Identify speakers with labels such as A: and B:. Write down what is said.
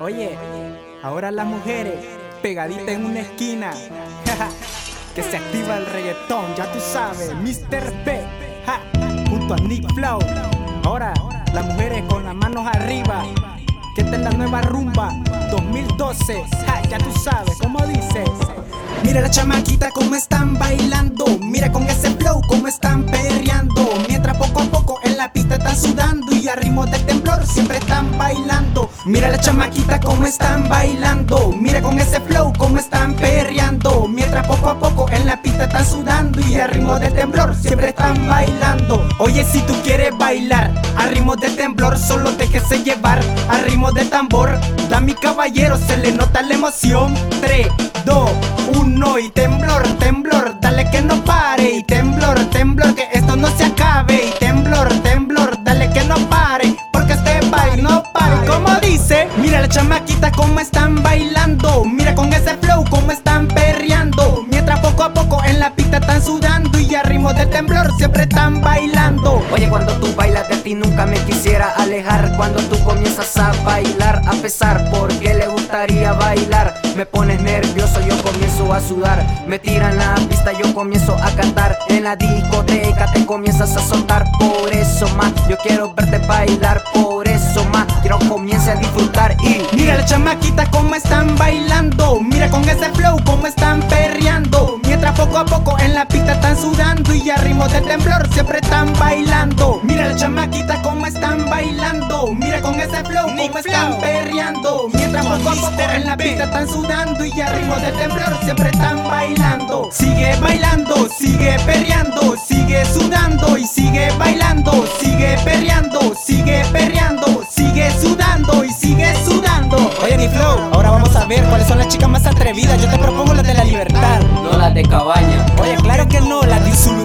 A: Oye, ahora las mujeres pegaditas en una esquina. que se activa el reggaetón, ya tú sabes, Mr. P. junto a Nick Flow. Ahora las mujeres con las manos arriba. Que esta es la nueva rumba 2012. ya tú sabes, ¿cómo dices?
B: Mira la chamaquita cómo están bailando. Mira con ese flow cómo están perreando. Mientras poco a poco en la pista están sudando y a ritmo del temblor siempre están bailando. Mira la chamaquita cómo están bailando. Mira con ese flow cómo están perreando. Mientras poco a poco en la pista están sudando y a ritmo del temblor siempre están bailando. Oye, si tú quieres bailar a ritmo del temblor, solo déjese llevar a ritmo de tambor. Da mi caballero, se le nota la emoción. 3, 2, 1 y temblor, temblor, dale que no dice, mira la chamaquita cómo están bailando, mira con ese flow cómo están perreando, mientras poco a poco en la pista están sudando y a ritmo de temblor siempre están bailando.
C: Oye, cuando tú bailas de ti nunca me quisiera alejar, cuando tú comienzas a bailar a pesar porque le gustaría bailar, me pones nervioso, yo comienzo a sudar, me tiran la pista, yo comienzo a cantar, en la discoteca te comienzas a soltar, por eso más, yo quiero verte bailar, por eso más, quiero a disfrutar y
B: mira la chamaquita cómo están bailando, mira con ese flow cómo están perreando, mientras poco a poco en la pista están sudando y a ritmo de temblor siempre están bailando, mira la chamaquita cómo están bailando, mira con ese flow cómo están perreando, mientras poco a poco en la pista están sudando y a ritmo de temblor siempre están bailando. Sigue bailando, sigue perreando,
A: Ahora vamos a ver cuáles son las chicas más atrevidas. Yo te propongo las de la libertad.
C: no las de cabaña.
A: Oye, claro que no, las de Usulután.